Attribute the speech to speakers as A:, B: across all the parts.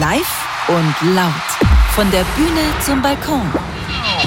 A: Live und laut. Von der Bühne zum Balkon.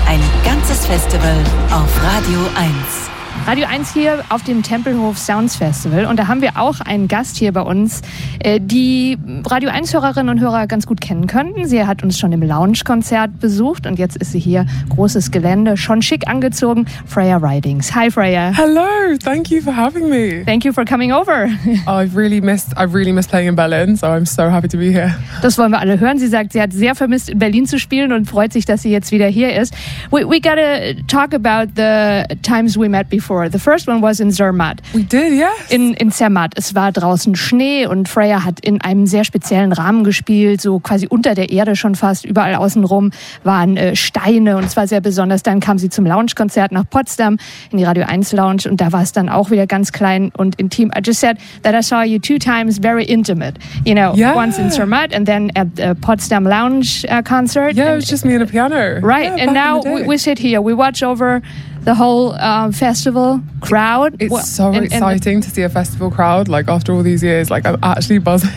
A: Ein ganzes Festival auf Radio 1.
B: Radio 1 hier auf dem Tempelhof Sounds Festival. Und da haben wir auch einen Gast hier bei uns, äh, die Radio 1-Hörerinnen und Hörer ganz gut kennen könnten. Sie hat uns schon im Lounge-Konzert besucht und jetzt ist sie hier. Großes Gelände, schon schick angezogen. Freya Ridings. Hi, Freya.
C: Hello, thank you for having me.
B: Thank you for coming over.
C: I've really missed, I've really missed playing in Berlin, so I'm so happy to be here.
B: Das wollen wir alle hören. Sie sagt, sie hat sehr vermisst, in Berlin zu spielen und freut sich, dass sie jetzt wieder hier ist. We, we gotta talk about the times we met before. The first one was in Zermatt.
C: We did, yes.
B: In, in Zermatt. Es war draußen Schnee und Freya hat in einem sehr speziellen Rahmen gespielt, so quasi unter der Erde schon fast. Überall außenrum waren äh, Steine und es war sehr besonders. Dann kam sie zum Lounge-Konzert nach Potsdam in die Radio 1 Lounge und da war es dann auch wieder ganz klein und intim. I just said that I saw you two times very intimate. You know,
C: Yeah.
B: once in Zermatt and then at the Potsdam Lounge uh, concert.
C: Yeah, it
B: And-
C: was just me and a piano.
B: Right,
C: Yeah,
B: and now we, we sit here. We watch over the whole um, festival crowd.
C: It's
B: Well,
C: so
B: and- and-
C: exciting to see a festival crowd, like after all these years. Like I'm actually buzzing.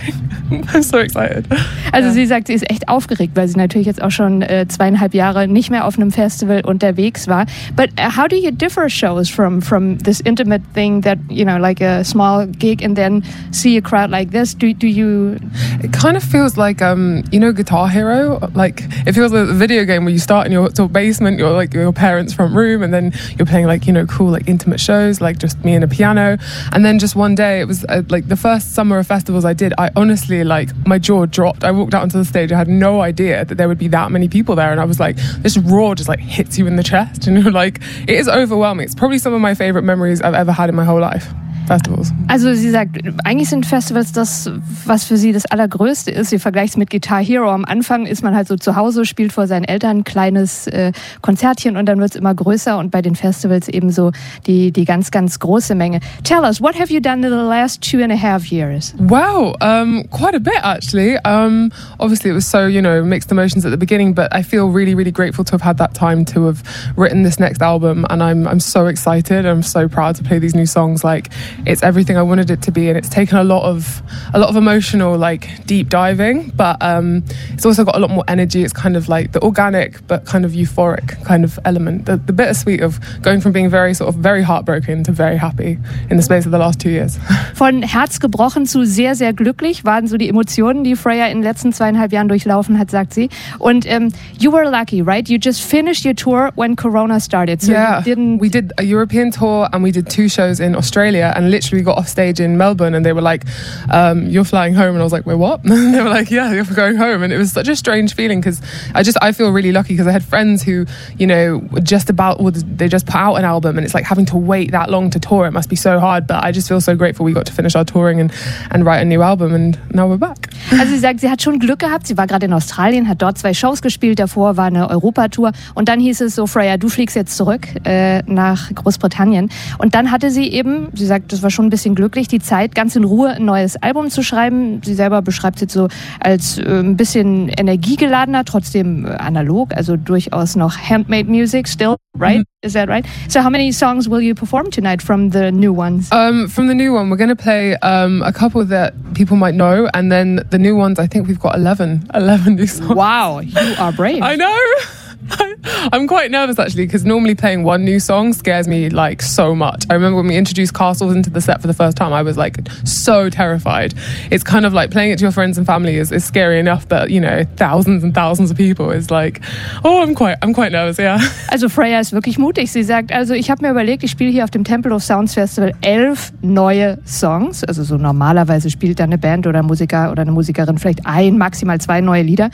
C: I'm so excited.
B: Also sie sagt, sie ist echt aufgeregt, weil sie natürlich jetzt auch schon äh, zweieinhalb Jahre nicht mehr auf einem Festival unterwegs war. But uh, how do you differ shows from from this intimate thing that you know, like a small gig, and then see a crowd like this? Do do you?
C: It kind of feels like um, you know, Guitar Hero. Like it feels like a video game where you start in your sort of basement, your like your parents' front room, and then you're playing like you know cool like intimate shows, like just me and a piano. And then just one day, it was uh, like the first summer of festivals I did. I honestly like my jaw dropped. I walked out onto the stage. I had no idea that there would be that many people there, and I was like, this roar just like hits you in the chest, and you're like, it is overwhelming. It's probably some of my favorite memories I've ever had in my whole life. Festivals.
B: Also sie sagt, eigentlich sind Festivals das, was für sie das Allergrößte ist. Sie vergleicht es mit Guitar Hero. Am Anfang ist man halt so zu Hause, spielt vor seinen Eltern ein kleines äh, Konzertchen und dann wird es immer größer und bei den Festivals eben so die, die ganz, ganz große Menge. Tell us, what have you done in the last two and a half years?
C: Wow, um, quite a bit actually. Um, obviously, it was so you know mixed emotions at the beginning, but I feel really, really grateful to have had that time to have written this next album, and I'm I'm so excited. I'm so proud to play these new songs. Like it's everything I wanted it to be, and it's taken a lot of a lot of emotional like deep diving, but um, it's also got a lot more energy. It's kind of like the organic but kind of euphoric kind of element, the, the bittersweet of going from being very sort of very heartbroken to very happy in the space of the last two years.
B: Von Herz gebrochen zu sehr, sehr glücklich waren so die Emotionen, die Freya in den letzten zweieinhalb Jahren durchlaufen hat, sagt sie. Und ähm, you were lucky, right? You just finished your tour when Corona started. So
C: yeah,
B: you didn't
C: we did a European tour and we did two shows in Australia and literally got off stage in Melbourne and they were like, um, "You're flying home," and I was like, "Wait, what?" and they were like, "Yeah, you're going home," and it was such a strange feeling because I just I feel really lucky because I had friends who you know were just about they just put out an album and it's like having to wait that long to tour. It must be so hard, but I just feel so grateful we got to finish our touring and and write a new album and now we're back.
B: Also sie sagt, sie hat schon Glück gehabt. Sie war gerade in Australien, hat dort zwei Shows gespielt. Davor war eine Europatour. Und dann hieß es so, Freya, du fliegst jetzt zurück äh, nach Großbritannien. Und dann hatte sie eben, sie sagt, das war schon ein bisschen glücklich, die Zeit, ganz in Ruhe ein neues Album zu schreiben. Sie selber beschreibt es jetzt so als äh, ein bisschen energiegeladener, trotzdem äh, analog, also durchaus noch handmade music still, right? Is that right? So how many songs will you perform tonight from the new ones?
C: Um, from the new one, we're going to play um, a couple that people might know, and then the new ones. I think we've got 11, 11 new songs.
B: Wow, you are brave.
C: I know. I'm quite nervous actually because normally playing one new song scares me like so much. I remember when we introduced Castles into the set for the first time, I was like so terrified. It's kind of like playing it to your friends and family is, is scary enough, but you know, thousands and thousands of people is like, oh, I'm quite, I'm quite nervous. Yeah.
B: Also Freya ist wirklich mutig. Sie sagt, also ich habe mir überlegt, ich spiele hier auf dem Temple of Sounds Festival elf neue Songs. Also so normalerweise spielt da eine Band oder ein Musiker oder eine Musikerin vielleicht ein, maximal zwei neue Lieder.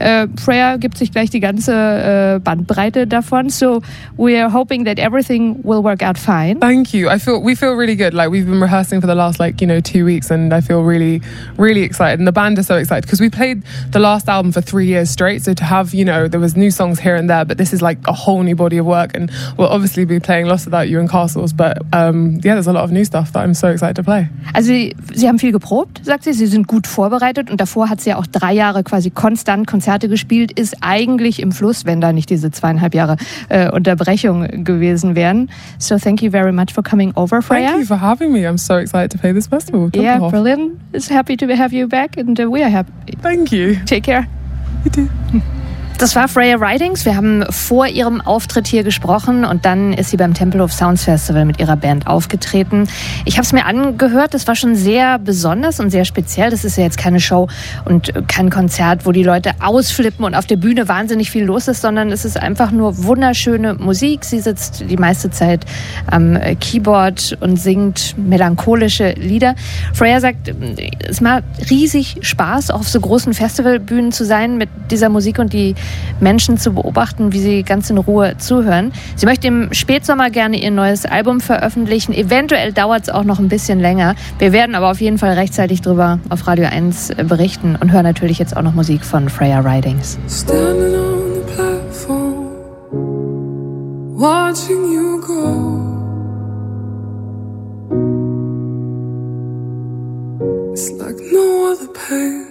B: Äh, Freya gibt sich gleich die ganze äh, Bandbreite davon. So we are hoping that everything will work out fine.
C: Thank you. I feel we feel really good. Like we've been rehearsing for the last like you know two weeks, and I feel really, really excited. And the band is so excited because we played the last album for three years straight. So to have you know there was new songs here and there, but this is like a whole new body of work. And we'll obviously be playing Lost Without You and Castles, but um, yeah, there's a lot of new stuff that I'm so excited to play.
B: Also sie, sie haben viel geprobt, sagt sie. Sie sind gut vorbereitet und davor hat sie ja auch drei Jahre quasi konstant Konzerte gespielt, ist eigentlich im Fluss, wenn wenn da nicht diese zweieinhalb Jahre äh, Unterbrechung gewesen wären. So thank you very much for coming over, Freya.
C: Thank you for having me. I'm so excited to play this festival.
B: Yeah, brilliant. It's happy to have you back and uh, we are happy.
C: Thank you.
B: Take care.
C: You too.
B: Das war Freya Ridings. Wir haben vor ihrem Auftritt hier gesprochen und dann ist sie beim Tempelhof Sounds Festival mit ihrer Band aufgetreten. Ich habe es mir angehört, das war schon sehr besonders und sehr speziell. Das ist ja jetzt keine Show und kein Konzert, wo die Leute ausflippen und auf der Bühne wahnsinnig viel los ist, sondern es ist einfach nur wunderschöne Musik. Sie sitzt die meiste Zeit am Keyboard und singt melancholische Lieder. Freya sagt, es macht riesig Spaß, auf so großen Festivalbühnen zu sein mit dieser Musik und die Menschen zu beobachten, wie sie ganz in Ruhe zuhören. Sie möchte im Spätsommer gerne ihr neues Album veröffentlichen. Eventuell dauert es auch noch ein bisschen länger. Wir werden aber auf jeden Fall rechtzeitig drüber auf Radio 1 berichten und hören natürlich jetzt auch noch Musik von Freya Ridings.
D: Standing on the platform, watching you go. It's like no other pain